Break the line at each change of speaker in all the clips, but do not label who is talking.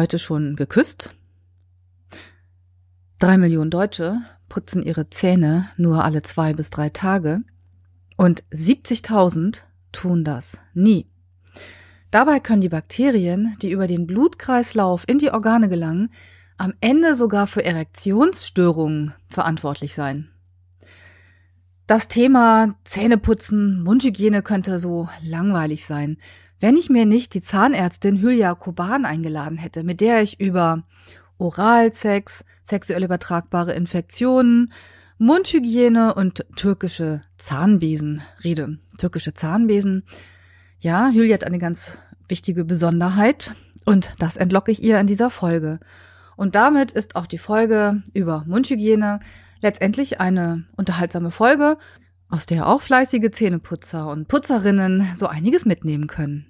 heute schon geküsst? Drei Millionen Deutsche putzen ihre Zähne nur alle zwei bis drei Tage und 70.000 tun das nie. Dabei können die Bakterien, die über den Blutkreislauf in die Organe gelangen, am Ende sogar für Erektionsstörungen verantwortlich sein. Das Thema Zähneputzen, Mundhygiene könnte so langweilig sein, wenn ich mir nicht die Zahnärztin Hülya Koban eingeladen hätte, mit der ich über Oralsex, sexuell übertragbare Infektionen, Mundhygiene und türkische Zahnbesen rede. Türkische Zahnbesen. Ja, Hülya hat eine ganz wichtige Besonderheit und das entlocke ich ihr in dieser Folge. Und damit ist auch die Folge über Mundhygiene letztendlich eine unterhaltsame Folge, aus der auch fleißige Zähneputzer und Putzerinnen so einiges mitnehmen können.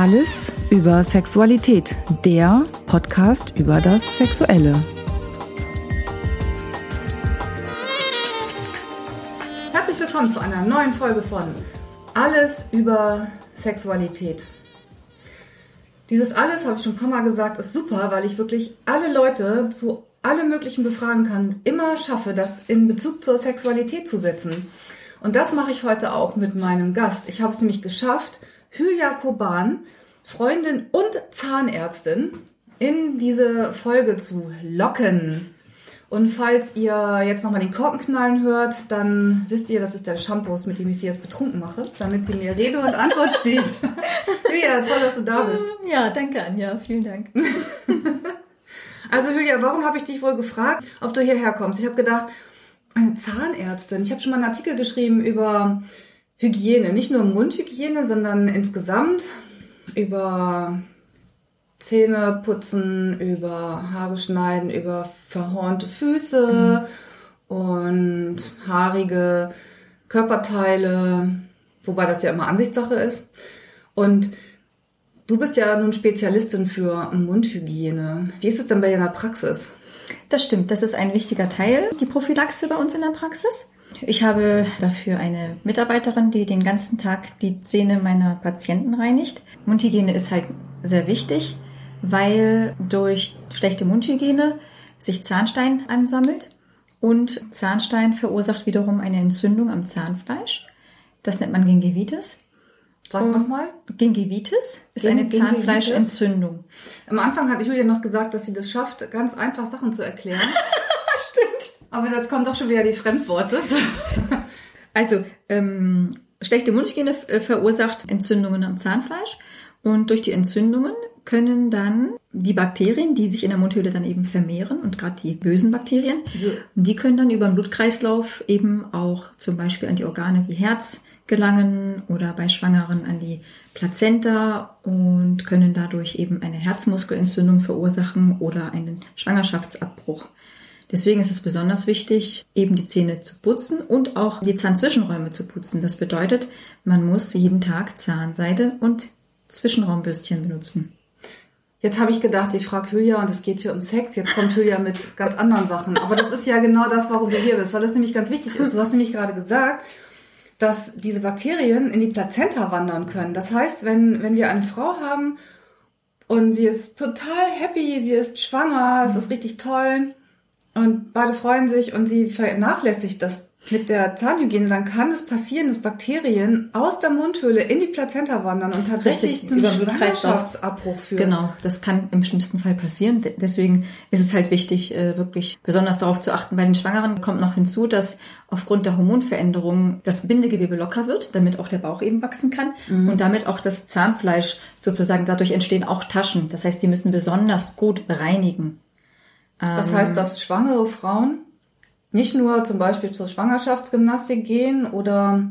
Alles über Sexualität, der Podcast über das Sexuelle. Herzlich willkommen zu einer neuen Folge von Alles über Sexualität. Dieses alles, habe ich schon ein paar Mal gesagt, ist super, weil ich wirklich alle Leute zu allem Möglichen befragen kann immer schaffe, das in Bezug zur Sexualität zu setzen. Und das mache ich heute auch mit meinem Gast. Ich habe es nämlich geschafft, Hülya Koban, Freundin und Zahnärztin, in diese Folge zu locken. Und falls ihr jetzt nochmal den Korken knallen hört, dann wisst ihr, das ist der Shampoo, mit dem ich sie jetzt betrunken mache, damit sie mir Rede und Antwort steht. Hülya, toll, dass du da bist.
Ja, danke Anja, vielen Dank.
also Hülya, warum habe ich dich wohl gefragt, ob du hierher kommst? Ich habe gedacht, eine Zahnärztin. Ich habe schon mal einen Artikel geschrieben über Hygiene, nicht nur Mundhygiene, sondern insgesamt über Zähne putzen, über Haare schneiden, über verhornte Füße mhm. und haarige Körperteile, wobei das ja immer Ansichtssache ist. Und du bist ja nun Spezialistin für Mundhygiene. Wie ist es denn bei dir in der Praxis?
Das stimmt, das ist ein wichtiger Teil, die Prophylaxe bei uns in der Praxis. Ich habe dafür eine Mitarbeiterin, die den ganzen Tag die Zähne meiner Patienten reinigt. Mundhygiene ist halt sehr wichtig, weil durch schlechte Mundhygiene sich Zahnstein ansammelt und Zahnstein verursacht wiederum eine Entzündung am Zahnfleisch. Das nennt man Gingivitis.
Sag nochmal.
Gingivitis ist Ging eine Zahnfleischentzündung.
Am Anfang hat Julia noch gesagt, dass sie das schafft, ganz einfach Sachen zu erklären. Aber jetzt kommen doch schon wieder die Fremdworte.
also, ähm, schlechte Mundhygiene äh, verursacht Entzündungen am Zahnfleisch. Und durch die Entzündungen können dann die Bakterien, die sich in der Mundhöhle dann eben vermehren und gerade die bösen Bakterien, ja. die können dann über den Blutkreislauf eben auch zum Beispiel an die Organe wie Herz gelangen oder bei Schwangeren an die Plazenta und können dadurch eben eine Herzmuskelentzündung verursachen oder einen Schwangerschaftsabbruch. Deswegen ist es besonders wichtig, eben die Zähne zu putzen und auch die Zahnzwischenräume zu putzen. Das bedeutet, man muss jeden Tag Zahnseide und Zwischenraumbürstchen benutzen.
Jetzt habe ich gedacht, ich frage Hülya und es geht hier um Sex. Jetzt kommt Hülya mit ganz anderen Sachen. Aber das ist ja genau das, warum du hier bist, weil das nämlich ganz wichtig ist. Du hast nämlich gerade gesagt, dass diese Bakterien in die Plazenta wandern können. Das heißt, wenn, wenn wir eine Frau haben und sie ist total happy, sie ist schwanger, es ist richtig toll, und beide freuen sich und sie vernachlässigt das mit der Zahnhygiene, dann kann es passieren, dass Bakterien aus der Mundhöhle in die Plazenta wandern und tatsächlich
Richtig, über Schwangerschaftsabbruch führen. Genau, das kann im schlimmsten Fall passieren. Deswegen ist es halt wichtig, äh, wirklich besonders darauf zu achten. Bei den Schwangeren kommt noch hinzu, dass aufgrund der Hormonveränderungen das Bindegewebe locker wird, damit auch der Bauch eben wachsen kann mhm. und damit auch das Zahnfleisch sozusagen, dadurch entstehen auch Taschen. Das heißt, die müssen besonders gut reinigen.
Das heißt, dass schwangere Frauen nicht nur zum Beispiel zur Schwangerschaftsgymnastik gehen oder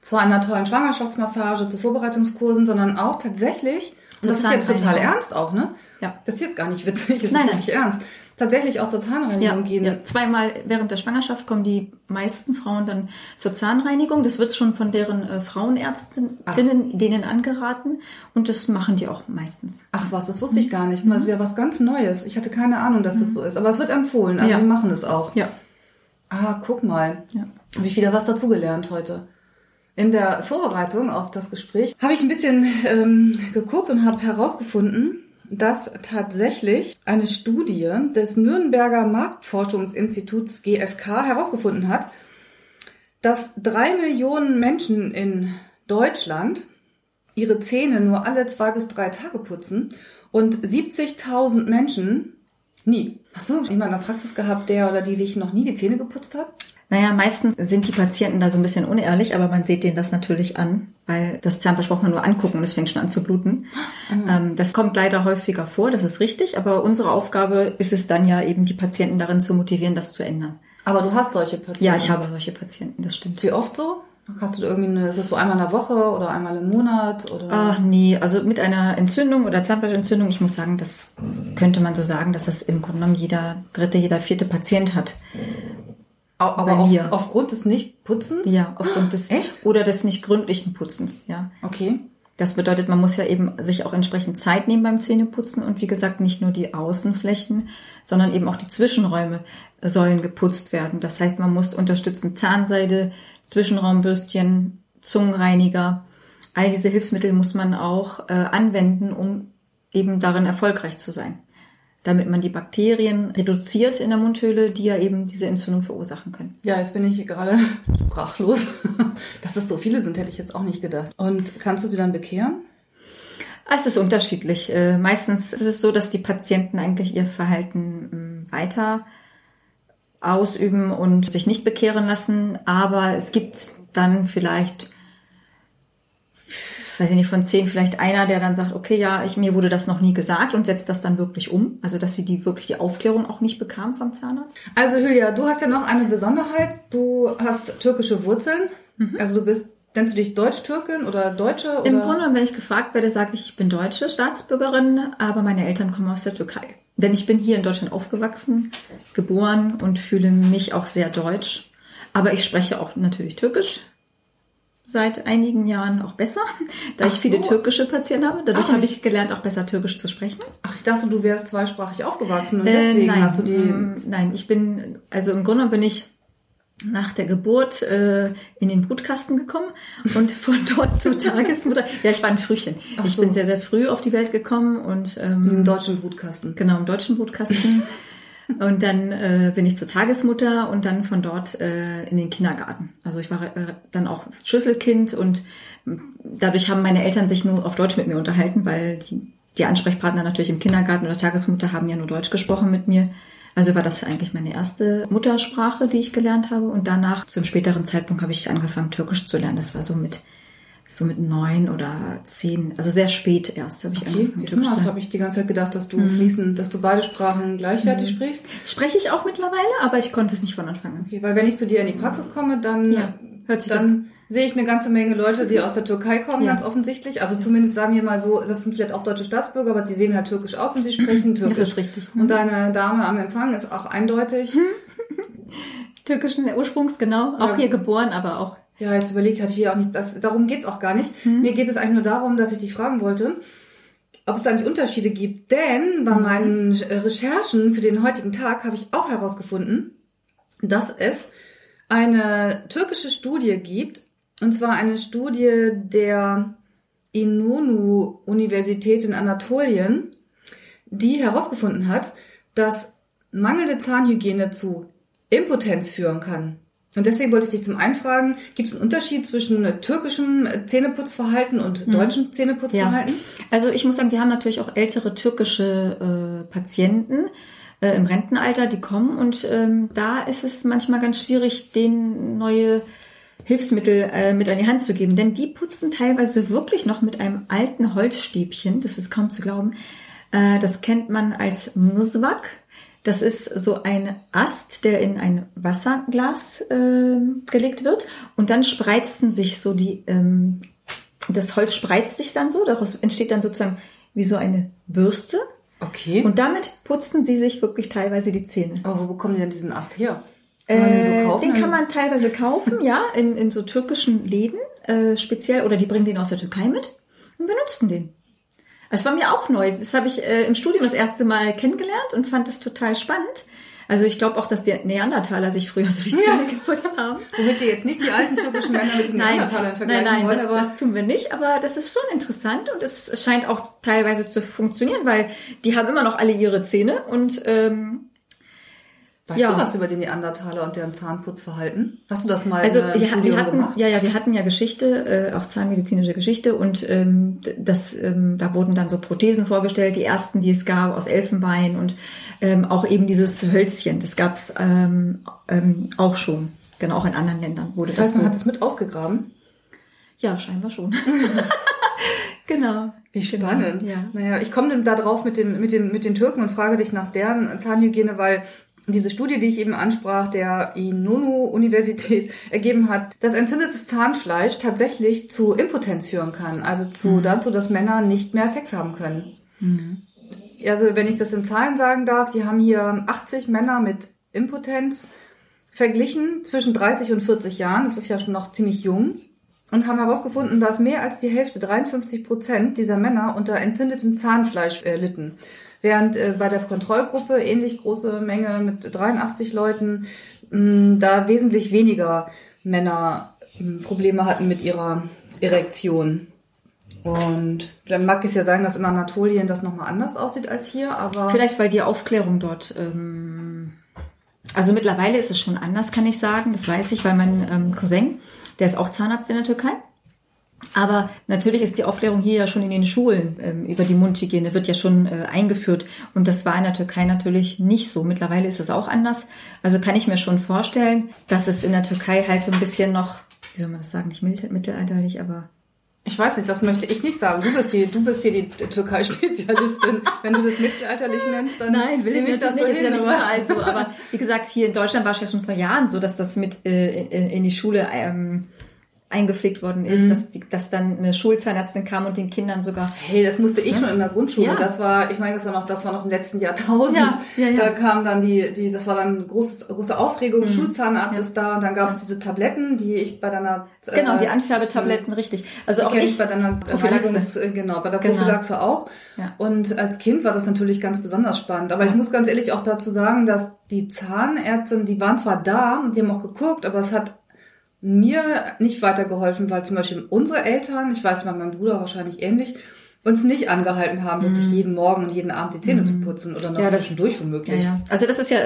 zu einer tollen Schwangerschaftsmassage, zu Vorbereitungskursen, sondern auch tatsächlich, und das ist jetzt total ernst auch, ne?
Ja.
Das ist jetzt gar nicht witzig, das
Nein,
ist wirklich ernst. Tatsächlich auch zur Zahnreinigung gehen.
Ja, zweimal während der Schwangerschaft kommen die meisten Frauen dann zur Zahnreinigung. Das wird schon von deren äh, Frauenärztinnen denen angeraten und das machen die auch meistens.
Ach was, das wusste ich gar nicht. Das wäre was ganz Neues. Ich hatte keine Ahnung, dass das so ist. Aber es wird empfohlen. Also
Ja.
sie machen es auch.
Ja.
Ah, guck mal.
Ja.
Habe ich wieder was dazugelernt heute. In der Vorbereitung auf das Gespräch habe ich ein bisschen ähm, geguckt und habe herausgefunden, dass tatsächlich eine Studie des Nürnberger Marktforschungsinstituts GfK herausgefunden hat, dass drei Millionen Menschen in Deutschland ihre Zähne nur alle zwei bis drei Tage putzen und 70.000 Menschen nie. Hast du jemanden in der Praxis gehabt, der oder die sich noch nie die Zähne geputzt hat?
Naja, meistens sind die Patienten da so ein bisschen unehrlich, aber man sieht denen das natürlich an, weil das Zahnfleisch braucht man nur angucken und es fängt schon an zu bluten. Ähm, das kommt leider häufiger vor, das ist richtig, aber unsere Aufgabe ist es dann ja eben, die Patienten darin zu motivieren, das zu ändern.
Aber du hast solche Patienten.
Ja, ich habe solche Patienten, das stimmt.
Wie oft so? Hast du irgendwie eine, ist das so einmal in der Woche oder einmal im Monat oder?
Ach nee, also mit einer Entzündung oder Zahnfleischentzündung, ich muss sagen, das könnte man so sagen, dass das im Grunde genommen jeder dritte, jeder vierte Patient hat.
Aber auf, aufgrund des Nichtputzens?
Ja, aufgrund des
Echt?
oder des nicht gründlichen Putzens, ja.
Okay.
Das bedeutet, man muss ja eben sich auch entsprechend Zeit nehmen beim Zähneputzen und wie gesagt nicht nur die Außenflächen, sondern eben auch die Zwischenräume sollen geputzt werden. Das heißt, man muss unterstützend Zahnseide, Zwischenraumbürstchen, Zungenreiniger, all diese Hilfsmittel muss man auch äh, anwenden, um eben darin erfolgreich zu sein. Damit man die Bakterien reduziert in der Mundhöhle, die ja eben diese Entzündung verursachen können.
Ja, jetzt bin ich gerade sprachlos. Dass es so viele sind, hätte ich jetzt auch nicht gedacht. Und kannst du sie dann bekehren?
Es ist unterschiedlich. Äh, Meistens ist es so, dass die Patienten eigentlich ihr Verhalten mh, weiter ausüben und sich nicht bekehren lassen. Aber es gibt dann vielleicht, weiß ich nicht, von zehn vielleicht einer, der dann sagt, okay, ja, ich, mir wurde das noch nie gesagt und setzt das dann wirklich um. Also, dass sie die wirklich die Aufklärung auch nicht bekam vom Zahnarzt.
Also Julia, du hast ja noch eine Besonderheit. Du hast türkische Wurzeln. Also du bist, nennst du dich Deutsch-Türkin oder Deutsche? Oder?
Im Grunde, wenn ich gefragt werde, sage ich, ich bin deutsche Staatsbürgerin, aber meine Eltern kommen aus der Türkei. Denn ich bin hier in Deutschland aufgewachsen, geboren und fühle mich auch sehr deutsch. Aber ich spreche auch natürlich Türkisch. Seit einigen Jahren auch besser, da
Ach
ich viele
so.
türkische Patienten habe. Dadurch habe ich gelernt, auch besser Türkisch zu sprechen.
Ach, ich dachte, du wärst zweisprachig aufgewachsen und
Äh,
deswegen
nein,
hast du die.
mm, Nein, ich bin, also im Grunde bin ich nach der Geburt äh, in den Brutkasten gekommen und von dort zur Tagesmutter. Ja, ich war ein Frühchen.
Ach
ich
so.
bin sehr, sehr früh auf die Welt gekommen und ähm,
Diesen deutschen Brutkasten.
genau im deutschen Brutkasten. Und dann äh, bin ich zur Tagesmutter und dann von dort äh, in den Kindergarten. Also ich war äh, dann auch Schlüsselkind und dadurch haben meine Eltern sich nur auf Deutsch mit mir unterhalten, weil die, die Ansprechpartner natürlich im Kindergarten oder Tagesmutter haben ja nur Deutsch gesprochen mit mir. Also war das eigentlich meine erste Muttersprache, die ich gelernt habe. Und danach, zum späteren Zeitpunkt, habe ich angefangen, Türkisch zu lernen. Das war so mit, so mit neun oder zehn, also sehr spät erst habe ich
Okay,
angefangen,
siehst du mal,
Türkisch zu
das habe ich die ganze Zeit gedacht, dass du fließend, dass du beide Sprachen gleichwertig sprichst.
Spreche ich auch mittlerweile, aber ich konnte es nicht von Anfang an.
Okay, weil wenn ich zu dir in die Praxis komme, dann,
Ja, hört sich
dann sehe ich eine ganze Menge Leute, die aus der Türkei kommen,
Ja.
ganz offensichtlich. Also zumindest sagen wir mal so, das sind vielleicht auch deutsche Staatsbürger, aber sie sehen halt türkisch aus und sie sprechen türkisch.
Das ist richtig.
Und deine Dame am Empfang ist auch eindeutig.
Türkischen Ursprungs, genau. Auch
Ja.
hier geboren, aber auch.
Ja, jetzt überlegt hatte ich hier auch nicht, das, darum geht's auch gar nicht. Mir geht es eigentlich nur darum, dass ich dich fragen wollte, ob es da nicht Unterschiede gibt. Denn bei meinen äh, Recherchen für den heutigen Tag habe ich auch herausgefunden, dass es eine türkische Studie gibt, und zwar eine Studie der Inonu-Universität in Anatolien, die herausgefunden hat, dass mangelnde Zahnhygiene zu Impotenz führen kann. Und deswegen wollte ich dich zum einen fragen, gibt es einen Unterschied zwischen türkischem äh, Zähneputzverhalten und deutschem Zähneputzverhalten?
Also ich muss sagen, wir haben natürlich auch ältere türkische äh, Patienten äh, im Rentenalter, die kommen und ähm, da ist es manchmal ganz schwierig, denen neue Hilfsmittel äh, mit an die Hand zu geben, denn die putzen teilweise wirklich noch mit einem alten Holzstäbchen, das ist kaum zu glauben. Äh, das kennt man als Mswak. Das ist so ein Ast, der in ein Wasserglas äh, gelegt wird und dann spreizen sich so die, ähm, das Holz spreizt sich dann so, daraus entsteht dann sozusagen wie so eine Bürste.
Okay.
Und damit putzen sie sich wirklich teilweise die Zähne.
Aber wo bekommen die denn diesen Ast her?
Kann man den so kaufen? Den kann man teilweise kaufen, ja, in, in so türkischen Läden äh, speziell oder die bringen den aus der Türkei mit und benutzen den. Es war mir auch neu. Das habe ich äh, im Studium das erste Mal kennengelernt und fand es total spannend. Also ich glaube auch, dass die Neandertaler sich früher so die Zähne ja. geputzt haben.
Womit wir jetzt nicht die alten türkischen Männer mit den Neandertalern vergleichen
nein, nein,
wollen.
Das, das tun wir nicht, aber das ist schon interessant und es scheint auch teilweise zu funktionieren, weil die haben immer noch alle ihre Zähne und ähm,
Weißt ja. du was über die Neandertaler und deren Zahnputzverhalten? Hast du das mal
also, äh, wir, wir hatten, gemacht? Ja, ja, wir hatten ja Geschichte, äh, auch zahnmedizinische Geschichte und ähm, das, ähm, da wurden dann so Prothesen vorgestellt, die ersten, die es gab, aus Elfenbein und ähm, auch eben dieses Hölzchen, das gab es ähm, ähm, auch schon. Genau, auch in anderen Ländern wurde
das. Heißt,
das
man so. hat es mit ausgegraben?
Ja, scheinbar schon. genau.
Wie spannend.
Genau, ja.
Naja, ich komme da drauf mit den, mit, den, mit den Türken und frage dich nach deren Zahnhygiene, weil diese Studie, die ich eben ansprach, der Inonu-Universität ergeben hat, dass entzündetes Zahnfleisch tatsächlich zu Impotenz führen kann. Also zu mhm. dazu, dass Männer nicht mehr Sex haben können. Mhm. Also wenn ich das in Zahlen sagen darf, sie haben hier 80 Männer mit Impotenz verglichen zwischen 30 und 40 Jahren. Das ist ja schon noch ziemlich jung. Und haben herausgefunden, dass mehr als die Hälfte, 53 Prozent dieser Männer unter entzündetem Zahnfleisch äh, litten. Während äh, bei der Kontrollgruppe ähnlich große Menge mit 83 Leuten mh, da wesentlich weniger Männer mh, Probleme hatten mit ihrer Erektion. Und dann mag es ja sagen, dass in Anatolien das nochmal anders aussieht als hier, aber.
Vielleicht, weil die Aufklärung dort. Ähm, also mittlerweile ist es schon anders, kann ich sagen. Das weiß ich, weil mein ähm, Cousin, der ist auch Zahnarzt in der Türkei, aber natürlich ist die Aufklärung hier ja schon in den Schulen ähm, über die Mundhygiene, wird ja schon äh, eingeführt. Und das war in der Türkei natürlich nicht so. Mittlerweile ist es auch anders. Also kann ich mir schon vorstellen, dass es in der Türkei halt so ein bisschen noch, wie soll man das sagen, nicht mittelalterlich, aber
ich weiß nicht, das möchte ich nicht sagen. Du bist die, du bist hier die Türkei-Spezialistin. Wenn du das mittelalterlich nennst, dann
Nein, will ich, ich das nicht. So ist ja nicht überall so. Aber wie gesagt, hier in Deutschland war es ja schon vor Jahren so, dass das mit äh, in, in die Schule ähm, eingepflegt worden ist, mhm. dass, die, dass dann eine Schulzahnärztin kam und den Kindern sogar.
Hey, das musste ich ja? schon in der Grundschule. Ja. Das war, ich meine, das war noch, das war noch im letzten Jahrtausend. Ja, ja, ja. Da kam dann die, die, das war dann große, große Aufregung. Mhm. Schulzahnarzt ist da und dann gab es diese Tabletten, die ich bei deiner
äh, genau die Anfärbetabletten, richtig. Also auch ich
bei deiner Prophylaxe, äh, genau, bei der genau. Prophylaxe auch. Ja. Und als Kind war das natürlich ganz besonders spannend. Aber ich muss ganz ehrlich auch dazu sagen, dass die Zahnärzte, die waren zwar da und die haben auch geguckt, aber es hat mir nicht weitergeholfen, weil zum Beispiel unsere Eltern, ich weiß mal, mein Bruder wahrscheinlich ähnlich, uns nicht angehalten haben, wirklich mm. jeden Morgen und jeden Abend die Zähne mm. zu putzen oder noch ja, zwischendurch das, womöglich.
Ja, ja. Also das ist ja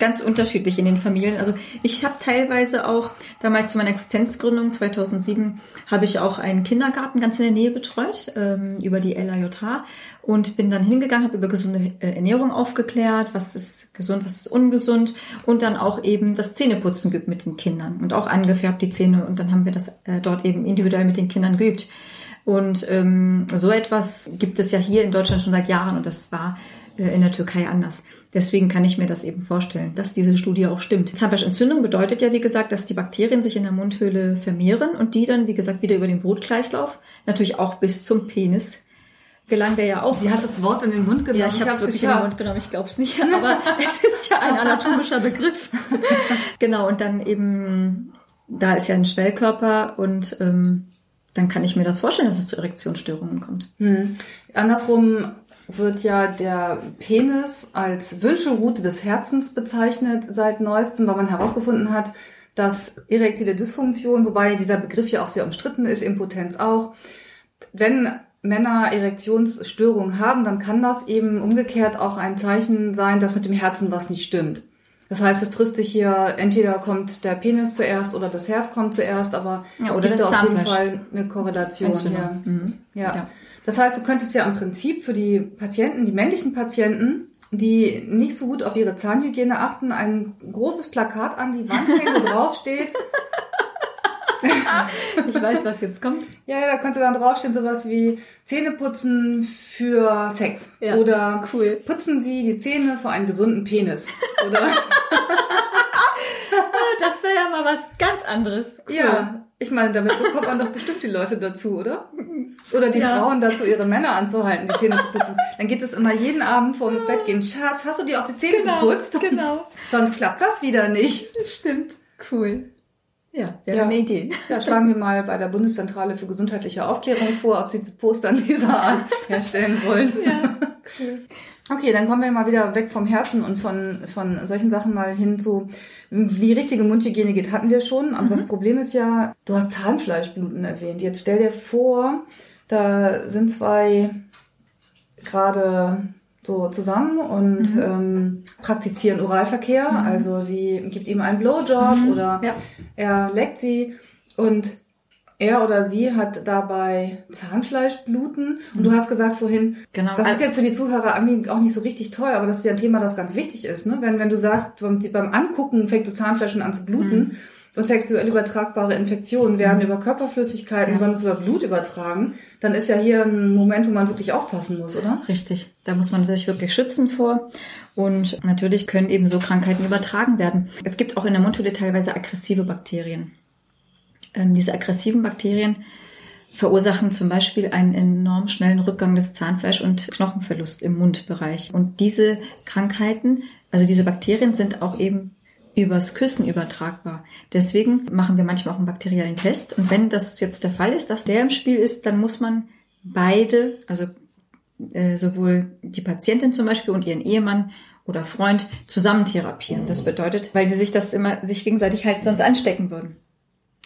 ganz unterschiedlich in den Familien. Also ich habe teilweise auch, damals zu meiner Existenzgründung 2007, habe ich auch einen Kindergarten ganz in der Nähe betreut, ähm, über die LAJH und bin dann hingegangen, habe über gesunde äh, Ernährung aufgeklärt, was ist gesund, was ist ungesund und dann auch eben das Zähneputzen geübt mit den Kindern und auch angefärbt die Zähne und dann haben wir das äh, dort eben individuell mit den Kindern geübt. Und ähm, so etwas gibt es ja hier in Deutschland schon seit Jahren und das war in der Türkei anders. Deswegen kann ich mir das eben vorstellen, dass diese Studie auch stimmt. Zahnfleischentzündung bedeutet ja, wie gesagt, dass die Bakterien sich in der Mundhöhle vermehren und die dann, wie gesagt, wieder über den Brutkreislauf, natürlich auch bis zum Penis gelangt er ja auch.
Sie hat das Wort in den Mund genommen.
Ja, ich habe es wirklich geschafft. in den Mund genommen. Ich glaube es nicht, aber es ist ja ein anatomischer Begriff. genau und dann eben da ist ja ein Schwellkörper und ähm, dann kann ich mir das vorstellen, dass es zu Erektionsstörungen kommt.
Hm. Andersrum wird ja der Penis als Wünschelrute des Herzens bezeichnet seit neuestem, weil man herausgefunden hat, dass erektile Dysfunktion, wobei dieser Begriff ja auch sehr umstritten ist, Impotenz auch, wenn Männer Erektionsstörungen haben, dann kann das eben umgekehrt auch ein Zeichen sein, dass mit dem Herzen was nicht stimmt. Das heißt, es trifft sich hier, entweder kommt der Penis zuerst oder das Herz kommt zuerst, aber ja, es gibt auf jeden Fall eine Korrelation hier. Mhm. Ja. ja. Das heißt, du könntest ja im Prinzip für die Patienten, die männlichen Patienten, die nicht so gut auf ihre Zahnhygiene achten, ein großes Plakat an die Wand hängen, wo drauf steht.
ich weiß, was jetzt kommt.
Ja, ja, da könnte dann draufstehen sowas wie Zähneputzen für Sex.
Ja,
Oder
cool.
putzen Sie die Zähne für einen gesunden Penis. Oder
Das wäre ja mal was ganz anderes. Cool.
ja, ich meine, damit bekommt man doch bestimmt die Leute dazu, oder? Oder die
Ja.
Frauen dazu, ihre Männer anzuhalten, die Zähne zu putzen. Dann geht es immer jeden Abend vor ins Bett gehen. Schatz, hast du dir auch die Zähne
Genau,
geputzt?
genau.
Sonst klappt das wieder nicht.
Stimmt. Cool. Ja, wäre
Ja.
eine Idee.
Ja, schlagen wir mal bei der Bundeszentrale für gesundheitliche Aufklärung vor, ob sie zu Postern dieser Art herstellen wollen.
Ja, cool.
Okay, dann kommen wir mal wieder weg vom Herzen und von, von solchen Sachen mal hin zu, wie richtige Mundhygiene geht, hatten wir schon. Aber das Problem ist ja, du hast Zahnfleischbluten erwähnt. Jetzt stell dir vor, da sind zwei gerade so zusammen und ähm, praktizieren Oralverkehr. Also sie gibt ihm einen Blowjob oder
Ja.
er leckt sie und er oder sie hat dabei Zahnfleischbluten. Und du hast gesagt vorhin,
Genau.
das ist
Also-
jetzt für die Zuhörer irgendwie auch nicht so richtig toll, aber das ist ja ein Thema, das ganz wichtig ist. Ne? Wenn, wenn du sagst, beim, beim Angucken fängt das Zahnfleisch schon an zu bluten
Mhm.
Und sexuell übertragbare Infektionen werden über Körperflüssigkeiten,
Ja.
besonders über Blut übertragen, dann ist ja hier ein Moment, wo man wirklich aufpassen muss, oder?
Richtig. Da muss man sich wirklich schützen vor. Und natürlich können eben so Krankheiten übertragen werden. Es gibt auch in der Mundhöhle teilweise aggressive Bakterien. Ähm, diese aggressiven Bakterien verursachen zum Beispiel einen enorm schnellen Rückgang des Zahnfleisch- und Knochenverlust im Mundbereich. Und diese Krankheiten, also diese Bakterien sind auch eben übers Küssen übertragbar. Deswegen machen wir manchmal auch einen bakteriellen Test. Und wenn das jetzt der Fall ist, dass der im Spiel ist, dann muss man beide, also äh, sowohl die Patientin zum Beispiel und ihren Ehemann oder Freund zusammen therapieren. Das bedeutet, weil sie sich das immer sich gegenseitig halt sonst anstecken würden.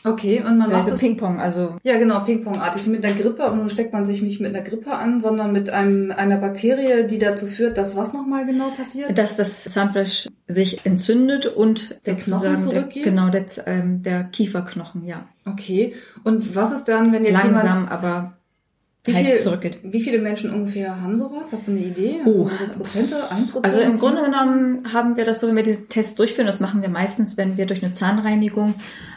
Okay, und man macht
Also Ping-Pong, also
Ja, genau, Ping-Pong-artig. Mit einer Grippe, aber nun steckt man sich nicht mit einer Grippe an, sondern mit einem, einer Bakterie, die dazu führt, dass was nochmal genau passiert?
dass das Zahnfleisch sich entzündet und
Der Knochen
sozusagen der,
zurückgeht?
genau der, ähm, der Kieferknochen, ja.
Okay. Und was ist dann, wenn jetzt jemand...
Langsam, aber
Wie, viel,
zurückgeht.
wie viele Menschen ungefähr haben sowas? Hast du eine Idee? Also
Oh.
so Prozente, ein Prozent?
Also im Grunde genommen haben wir das so, wenn wir diesen Test durchführen, das machen wir meistens, wenn wir durch eine Zahnreinigung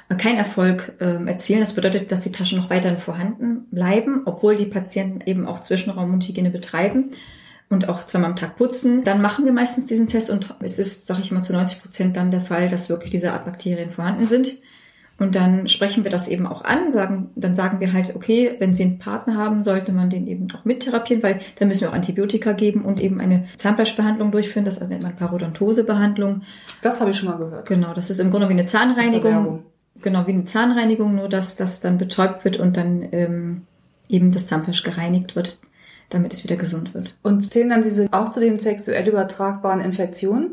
äh, keinen Erfolg ähm, erzielen. Das bedeutet, dass die Taschen noch weiterhin vorhanden bleiben, obwohl die Patienten eben auch Zwischenraum-Mundhygiene betreiben und auch zweimal am Tag putzen. Dann machen wir meistens diesen Test und es ist, sage ich mal, zu 90 Prozent dann der Fall, dass wirklich diese Art Bakterien vorhanden sind. Und dann sprechen wir das eben auch an, sagen, dann sagen wir halt, okay, wenn Sie einen Partner haben, sollte man den eben auch mittherapieren, weil dann müssen wir auch Antibiotika geben und eben eine Zahnfleischbehandlung durchführen. Das nennt man Parodontosebehandlung.
Das habe ich schon mal gehört.
Genau, das ist im Grunde wie eine Zahnreinigung.
Werbung.
Genau, wie eine Zahnreinigung, nur dass das dann betäubt wird und dann ähm, eben das Zahnfleisch gereinigt wird, damit es wieder gesund wird.
Und zählen dann diese auch zu den sexuell übertragbaren Infektionen?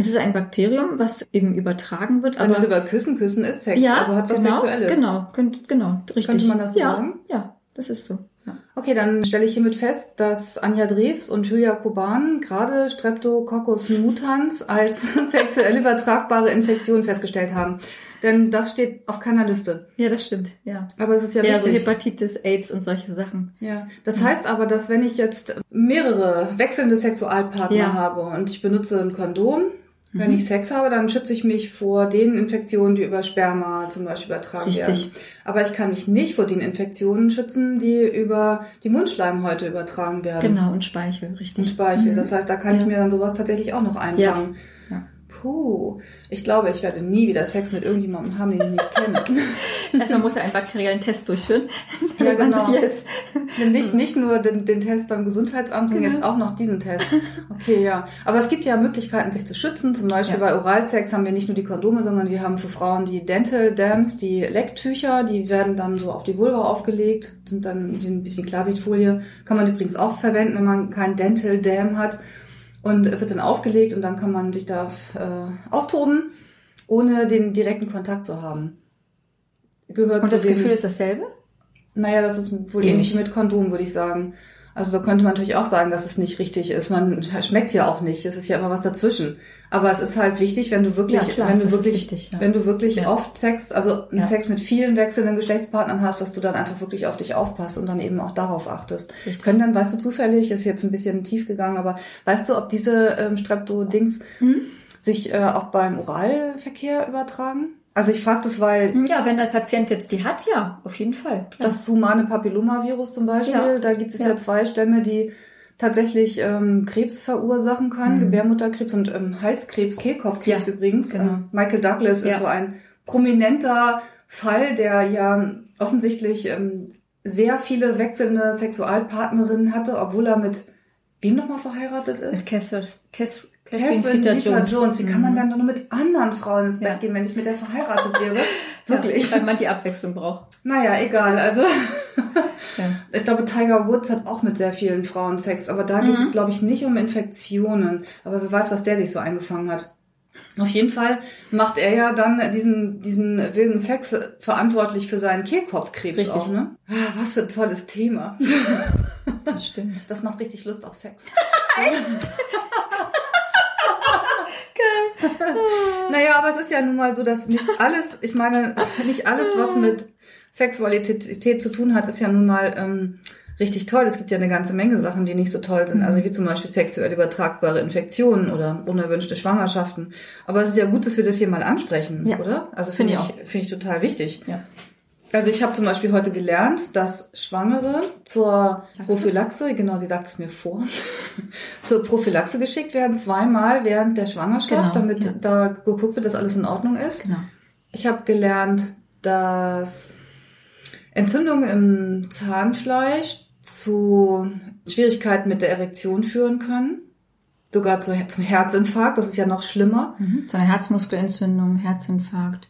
Es ist ein Bakterium, was eben übertragen wird,
Wenn
aber
das über Küssen, Küssen ist Sex,
ja,
also hat was
genau,
Sexuelles.
Genau, könnt, genau, richtig.
Könnte man das so
ja,
sagen?
Ja, das ist so. Ja.
Okay, dann stelle ich hiermit fest, dass Anja Drews und Julia Koban gerade Streptococcus mutans als sexuell übertragbare Infektion festgestellt haben. Denn das steht auf keiner Liste.
ja, das stimmt, ja.
Aber es ist ja,
Ja, so
wichtig.
Hepatitis, AIDS und solche Sachen.
ja, das heißt aber, dass wenn ich jetzt mehrere wechselnde Sexualpartner
Ja.
habe und ich benutze ein Kondom, wenn ich Sex habe, dann schütze ich mich vor den Infektionen, die über Sperma zum Beispiel übertragen
Richtig.
werden. Aber ich kann mich nicht vor den Infektionen schützen, die über die Mundschleimhäute übertragen werden.
Genau, und Speichel, richtig.
Und Speichel.
Mhm.
Das heißt, da kann ich
Ja.
mir dann sowas tatsächlich auch noch einfangen.
Ja.
Puh, ich glaube, ich werde nie wieder Sex mit irgendjemandem haben, den ich nicht kenne.
Erstmal muss er einen bakteriellen Test durchführen.
Ja,
man
genau. nicht, nicht nur den, den Test beim Gesundheitsamt, sondern
Genau.
jetzt auch noch diesen Test. Okay, ja. Aber es gibt ja Möglichkeiten, sich zu schützen. Zum Beispiel
Ja.
bei Oralsex haben wir nicht nur die Kondome, sondern wir haben für Frauen die Dental Dams, die Lecktücher. Die werden dann so auf die Vulva aufgelegt, sind dann ein bisschen Klarsichtfolie. Kann man übrigens auch verwenden, wenn man kein Dental Dam hat. Und wird dann aufgelegt und dann kann man sich da äh, austoben, ohne den direkten Kontakt zu haben. Gehört
Und das Gefühl ist dasselbe?
naja, das ist wohl
Ähnlich.
ähnlich mit Kondom, würde ich sagen. Also da könnte man natürlich auch sagen, dass es nicht richtig ist. Man schmeckt ja auch nicht. Es ist ja immer was dazwischen. Aber es ist halt wichtig, wenn du wirklich,
Ja, klar,
wenn du wirklich,
wichtig, ja.
wenn du wirklich
Ja.
oft Sex, also einen. Sex mit vielen wechselnden Geschlechtspartnern hast, dass du dann einfach wirklich auf dich aufpasst und dann eben auch darauf achtest.
Richtig.
Können dann, weißt du zufällig, ist jetzt ein bisschen tief gegangen, aber weißt du, ob diese ähm, Strepto-Dings
Mhm.
sich äh, auch beim Oralverkehr übertragen? Also ich frage das, weil
Ja, wenn der Patient jetzt die hat, ja, auf jeden Fall. Klar.
das humane Papillomavirus zum Beispiel,
Ja.
da gibt es ja.
Ja.
zwei Stämme, die tatsächlich ähm, Krebs verursachen können,
Mhm.
Gebärmutterkrebs und ähm, Halskrebs, Kehlkopfkrebs
Ja,
übrigens.
genau.
Ähm, Michael Douglas ist so ein prominenter Fall, der ja offensichtlich ähm, sehr viele wechselnde Sexualpartnerinnen hatte, obwohl er mit wem nochmal verheiratet ist?
ist Catherine, Catherine,
Catherine Zeta-Jones. Wie kann man
Mhm.
dann nur mit anderen Frauen ins Bett
Ja.
gehen, wenn ich mit der verheiratet wäre? Wirklich.
Ja, weil man die Abwechslung braucht.
Naja, egal. Also
Ja.
ich glaube, Tiger Woods hat auch mit sehr vielen Frauen Sex, aber da geht
Mhm.
es, glaube ich, nicht um Infektionen. Aber wer weiß, was der sich so eingefangen hat. Auf jeden Fall macht er ja dann diesen, diesen wilden Sex verantwortlich für seinen Kehlkopfkrebs
Richtig.
auch, ne? Ah, Was für ein tolles Thema.
Das stimmt.
Das macht richtig Lust auf Sex. Naja, aber es ist ja nun mal so, dass nicht alles, ich meine, nicht alles, was mit Sexualität zu tun hat, ist ja nun mal ähm, richtig toll. Es gibt ja eine ganze Menge Sachen, die nicht so toll sind. Also wie zum Beispiel sexuell übertragbare Infektionen oder unerwünschte Schwangerschaften. Aber es ist ja gut, dass wir das hier mal ansprechen,
Ja.
oder? Also finde ich,
ich
finde ich total wichtig.
Ja.
Also ich habe zum Beispiel heute gelernt, dass Schwangere zur Prophylaxe, genau, sie sagt es mir vor, zur Prophylaxe geschickt werden, zweimal während der Schwangerschaft,
Genau,
damit
ja.
da geguckt wird, dass alles in Ordnung ist.
Genau.
Ich habe gelernt, dass Entzündungen im Zahnfleisch zu Schwierigkeiten mit der Erektion führen können. Sogar zu, zum Herzinfarkt, das ist ja noch schlimmer.
Mhm. So eine Herzmuskelentzündung, Herzinfarkt.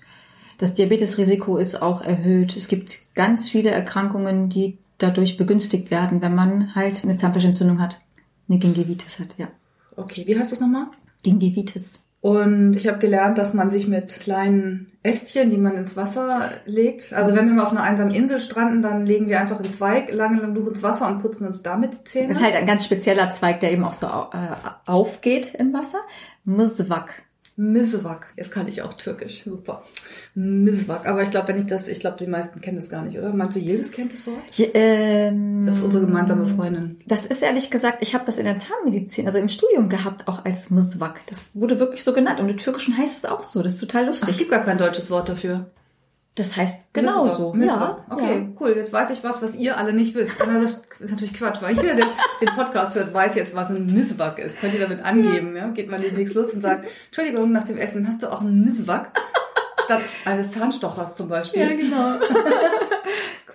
Das Diabetesrisiko ist auch erhöht. Es gibt ganz viele Erkrankungen, die dadurch begünstigt werden, wenn man halt eine Zahnfleischentzündung hat. Eine Gingivitis hat, ja.
Okay, wie heißt das nochmal?
Gingivitis.
Und ich habe gelernt, dass man sich mit kleinen Ästchen, die man ins Wasser legt, also wenn wir mal auf einer einsamen Insel stranden, dann legen wir einfach einen Zweig lange genug ins Wasser und putzen uns damit die Zähne.
Das ist halt ein ganz spezieller Zweig, der eben auch so äh, aufgeht im Wasser. Mzwak.
Miswak. Jetzt kann ich auch Türkisch. Super. Miswak. Aber ich glaube, wenn ich das, ich glaube, die meisten kennen das gar nicht, oder? Meinst du, Yildiz kennt das Wort?
Ich, ähm,
Das ist unsere gemeinsame Freundin.
Das ist ehrlich gesagt, ich habe das in der Zahnmedizin, also im Studium gehabt, auch als Mzwak. Das wurde wirklich so genannt. Und im Türkischen heißt es auch so. Das ist total
Ach, es
lustig.
gibt gar kein deutsches Wort dafür.
Das heißt genauso.
Miswak.
Ja,
Okay,
ja.
cool. Jetzt weiß ich was, was ihr alle nicht wisst. Aber das ist natürlich Quatsch, weil jeder, der den Podcast hört, weiß jetzt, was ein Miswak ist. Könnt ihr damit angeben, ja? Geht mal demnächst los und sagt, Entschuldigung, nach dem Essen hast du auch einen Miswak? Statt eines Zahnstochers zum Beispiel.
Ja, genau.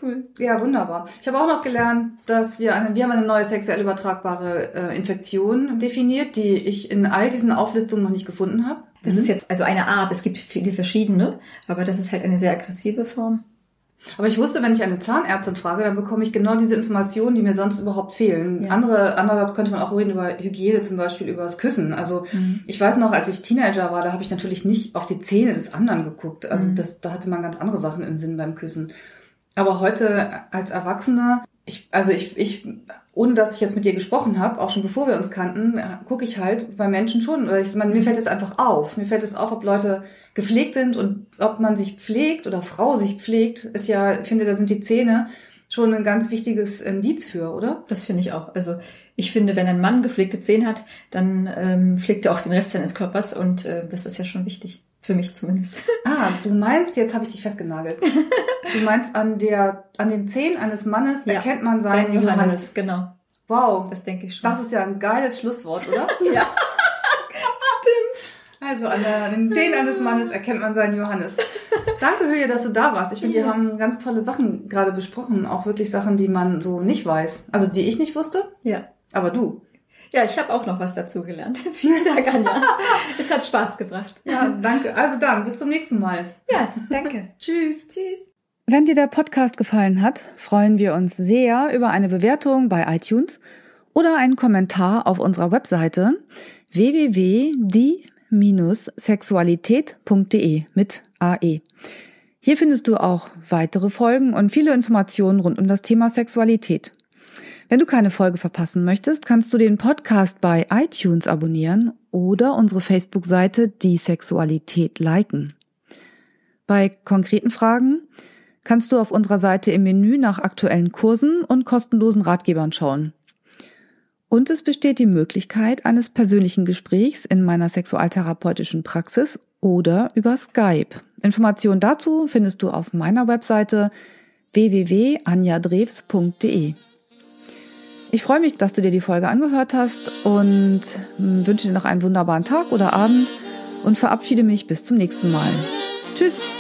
cool.
Ja, wunderbar. Ich habe auch noch gelernt, dass wir eine, wir haben eine neue sexuell übertragbare äh, Infektion definiert, die ich in all diesen Auflistungen noch nicht gefunden habe.
Das ist jetzt also eine Art. Es gibt viele verschiedene, aber das ist halt eine sehr aggressive Form.
Aber ich wusste, wenn ich eine Zahnärztin frage, dann bekomme ich genau diese Informationen, die mir sonst überhaupt fehlen.
Ja.
Andere, andererseits könnte man auch reden über Hygiene, zum Beispiel über das Küssen. Also
Mhm.
ich weiß noch, als ich Teenager war, da habe ich natürlich nicht auf die Zähne des anderen geguckt. Also
Mhm.
das, da hatte man ganz andere Sachen im Sinn beim Küssen. Aber heute als Erwachsener, ich, also ich, ich, ohne dass ich jetzt mit dir gesprochen habe, auch schon bevor wir uns kannten, äh, gucke ich halt bei Menschen schon. Oder ich, man, mir fällt es einfach auf. Mir fällt es auf, ob Leute gepflegt sind und ob man sich pflegt oder Frau sich pflegt, ist ja, ich finde, da sind die Zähne schon ein ganz wichtiges Indiz für, oder?
Das finde ich auch. Also ich finde, wenn ein Mann gepflegte Zähne hat, dann ähm, pflegt er auch den Rest seines Körpers und äh, das ist ja schon wichtig. Für mich zumindest.
Ah, du meinst, jetzt habe ich dich festgenagelt. Du meinst, an der, an den Zähnen eines Mannes
Ja.
erkennt man seinen Johannes.
Genau.
Wow.
Das denke ich schon.
Das ist ja ein geiles Schlusswort, oder?
ja.
Also an, der, an den Zähnen eines Mannes erkennt man seinen Johannes. Danke, Hülje, dass du da warst. Ich finde, wir haben ganz tolle Sachen gerade besprochen. Auch wirklich Sachen, die man so nicht weiß. Also die ich nicht wusste,
Ja.
aber du.
Ja, ich habe auch noch was dazu gelernt. Vielen Dank, Anja. es hat Spaß gebracht.
Ja, danke. Also dann, bis zum nächsten Mal.
Ja, danke.
Tschüss.
Tschüss.
Wenn dir der Podcast gefallen hat, freuen wir uns sehr über eine Bewertung bei iTunes oder einen Kommentar auf unserer Webseite www.die-sexualität.de mit AE. Hier findest du auch weitere Folgen und viele Informationen rund um das Thema Sexualität. Wenn du keine Folge verpassen möchtest, kannst du den Podcast bei iTunes abonnieren oder unsere Facebook-Seite Die Sexualität liken. Bei konkreten Fragen kannst du auf unserer Seite im Menü nach aktuellen Kursen und kostenlosen Ratgebern schauen. Und es besteht die Möglichkeit eines persönlichen Gesprächs in meiner sexualtherapeutischen Praxis oder über Skype. Informationen dazu findest du auf meiner Webseite www.anjadrews.de. Ich freue mich, dass du dir die Folge angehört hast und hm, wünsche dir noch einen wunderbaren Tag oder Abend und verabschiede mich bis zum nächsten Mal. Tschüss!